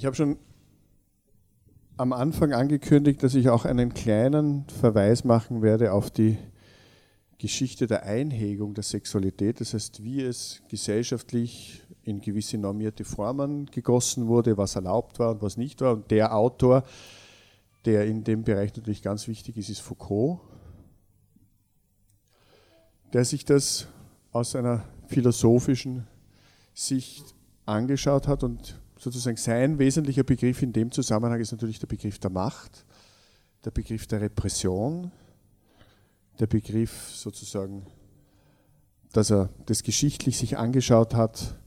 Ich habe schon am Anfang angekündigt, dass ich auch einen kleinen Verweis machen werde auf die Geschichte der Einhegung der Sexualität, das heißt, wie es gesellschaftlich in gewisse normierte Formen gegossen wurde, was erlaubt war und was nicht war. Und der Autor, der in dem Bereich natürlich ganz wichtig ist, ist Foucault, der sich das aus einer philosophischen Sicht angeschaut hat und sozusagen sein wesentlicher Begriff in dem Zusammenhang ist natürlich der Begriff der Macht, der Begriff der Repression, der Begriff sozusagen, dass er das geschichtlich sich angeschaut hat,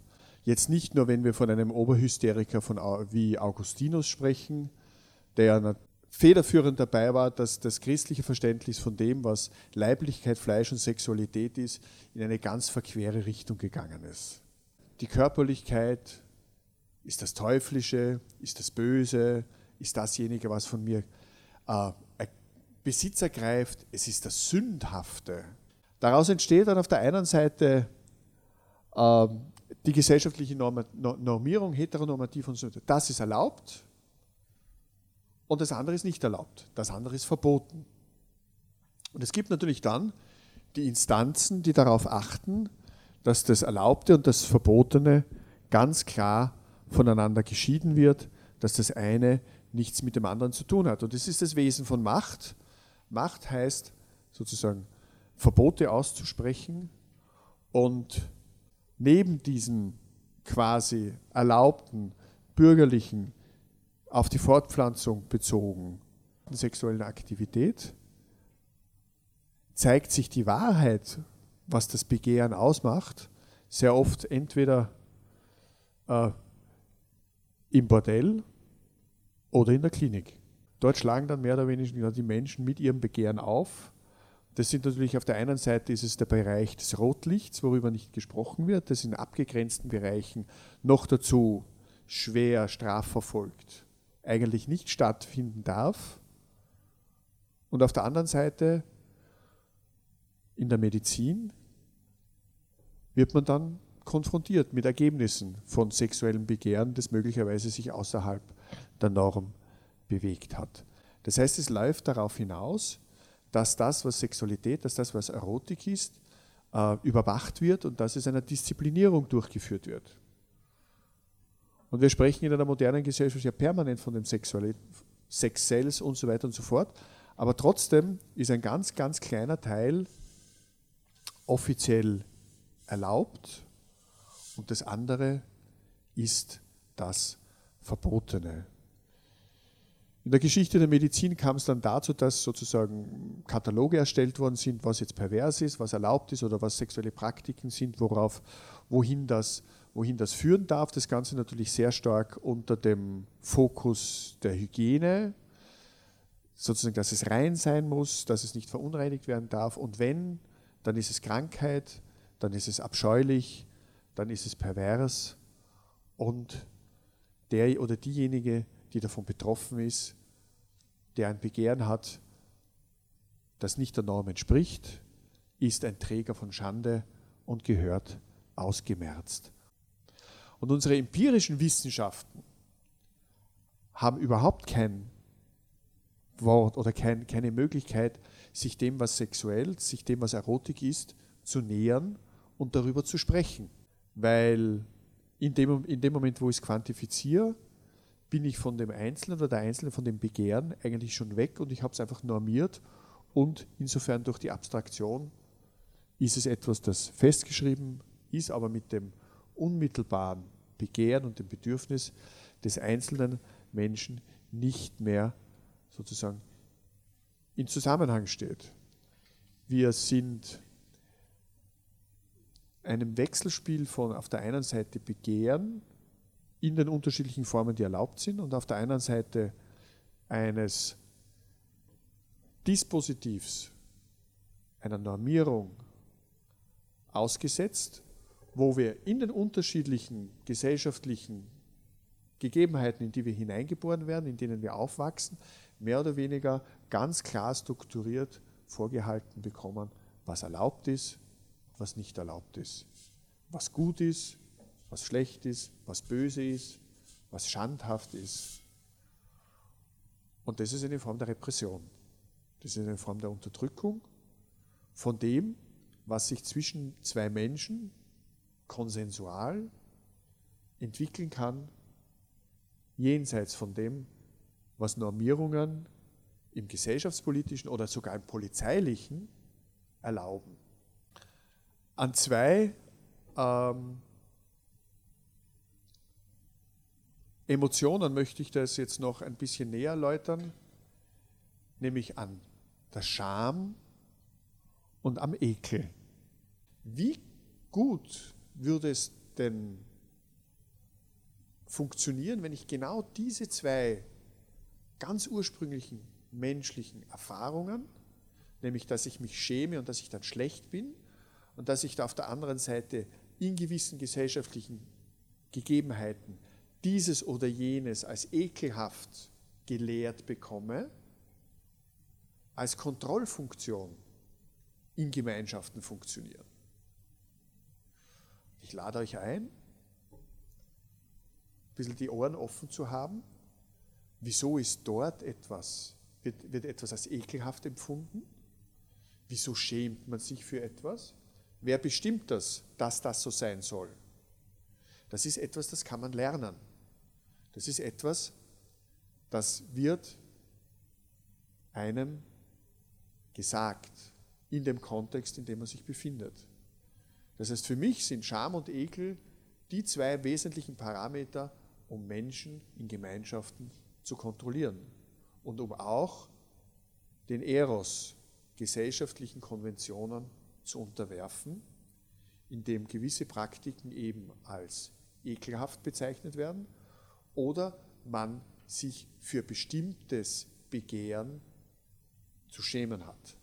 jetzt nicht nur, wenn wir von einem Oberhysteriker von, wie Augustinus sprechen, der federführend dabei war, dass das christliche Verständnis von dem, was Leiblichkeit, Fleisch und Sexualität ist, in eine ganz verquere Richtung gegangen ist. Die Körperlichkeit, ist das Teuflische? Ist das Böse? Ist dasjenige, was von mir äh, Besitz ergreift? Es ist das Sündhafte. Daraus entsteht dann auf der einen Seite äh, die gesellschaftliche Normierung, heteronormativ und so. Das ist erlaubt und das andere ist nicht erlaubt. Das andere ist verboten. Und es gibt natürlich dann die Instanzen, die darauf achten, dass das Erlaubte und das Verbotene ganz klar voneinander geschieden wird, dass das eine nichts mit dem anderen zu tun hat. Und das ist das Wesen von Macht. Macht heißt sozusagen Verbote auszusprechen und neben diesen quasi erlaubten bürgerlichen, auf die Fortpflanzung bezogen sexuellen Aktivität zeigt sich die Wahrheit, was das Begehren ausmacht, sehr oft entweder äh, im Bordell oder in der Klinik. Dort schlagen dann mehr oder weniger die Menschen mit ihrem Begehren auf. Das sind natürlich auf der einen Seite ist es der Bereich des Rotlichts, worüber nicht gesprochen wird, das in abgegrenzten Bereichen noch dazu schwer strafverfolgt eigentlich nicht stattfinden darf. Und auf der anderen Seite in der Medizin wird man dann konfrontiert mit Ergebnissen von sexuellem Begehren, das möglicherweise sich außerhalb der Norm bewegt hat. Das heißt, es läuft darauf hinaus, dass das, was Sexualität, dass das, was Erotik ist, äh, überwacht wird und dass es einer Disziplinierung durchgeführt wird. Und wir sprechen in einer modernen Gesellschaft ja permanent von dem Sex Sales und so weiter und so fort. Aber trotzdem ist ein ganz, ganz kleiner Teil offiziell erlaubt und das andere ist das Verbotene. In der Geschichte der Medizin kam es dann dazu, dass sozusagen Kataloge erstellt worden sind, was jetzt pervers ist, was erlaubt ist oder was sexuelle Praktiken sind, worauf, wohin das, wohin das führen darf. Das Ganze natürlich sehr stark unter dem Fokus der Hygiene, sozusagen, dass es rein sein muss, dass es nicht verunreinigt werden darf. Und wenn, dann ist es Krankheit, dann ist es abscheulich, dann ist es pervers und der oder diejenige, die davon betroffen ist, der ein Begehren hat, das nicht der Norm entspricht, ist ein Träger von Schande und gehört ausgemerzt. Und unsere empirischen Wissenschaften haben überhaupt kein Wort oder kein, keine Möglichkeit, sich dem, was sexuell, sich dem, was Erotik ist, zu nähern und darüber zu sprechen weil in dem, in dem Moment, wo ich es quantifiziere, bin ich von dem Einzelnen oder der Einzelnen von dem Begehren eigentlich schon weg und ich habe es einfach normiert und insofern durch die Abstraktion ist es etwas, das festgeschrieben ist, aber mit dem unmittelbaren Begehren und dem Bedürfnis des einzelnen Menschen nicht mehr sozusagen in Zusammenhang steht. Wir sind einem Wechselspiel von auf der einen Seite Begehren in den unterschiedlichen Formen, die erlaubt sind, und auf der anderen Seite eines Dispositivs, einer Normierung ausgesetzt, wo wir in den unterschiedlichen gesellschaftlichen Gegebenheiten, in die wir hineingeboren werden, in denen wir aufwachsen, mehr oder weniger ganz klar strukturiert vorgehalten bekommen, was erlaubt ist, was nicht erlaubt ist. Was gut ist, was schlecht ist, was böse ist, was schandhaft ist. Und das ist eine Form der Repression. Das ist eine Form der Unterdrückung von dem, was sich zwischen zwei Menschen konsensual entwickeln kann, jenseits von dem, was Normierungen im gesellschaftspolitischen oder sogar im polizeilichen erlauben. An zwei ähm, Emotionen möchte ich das jetzt noch ein bisschen näher erläutern, nämlich an der Scham und am Ekel. Wie gut würde es denn funktionieren, wenn ich genau diese zwei ganz ursprünglichen menschlichen Erfahrungen, nämlich dass ich mich schäme und dass ich dann schlecht bin und dass ich da auf der anderen Seite in gewissen gesellschaftlichen Gegebenheiten dieses oder jenes als ekelhaft gelehrt bekomme, als Kontrollfunktion in Gemeinschaften funktionieren. Ich lade euch ein, ein bisschen die Ohren offen zu haben. Wieso ist dort etwas, wird, wird etwas als ekelhaft empfunden? Wieso schämt man sich für etwas? Wer bestimmt das, dass das so sein soll? Das ist etwas, das kann man lernen. Das ist etwas, das wird einem gesagt in dem Kontext, in dem man sich befindet. Das heißt, für mich sind Scham und Ekel die zwei wesentlichen Parameter, um Menschen in Gemeinschaften zu kontrollieren und um auch den Eros gesellschaftlichen Konventionen zu unterwerfen, indem gewisse Praktiken eben als ekelhaft bezeichnet werden oder man sich für bestimmtes Begehren zu schämen hat.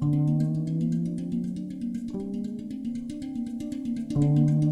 thank you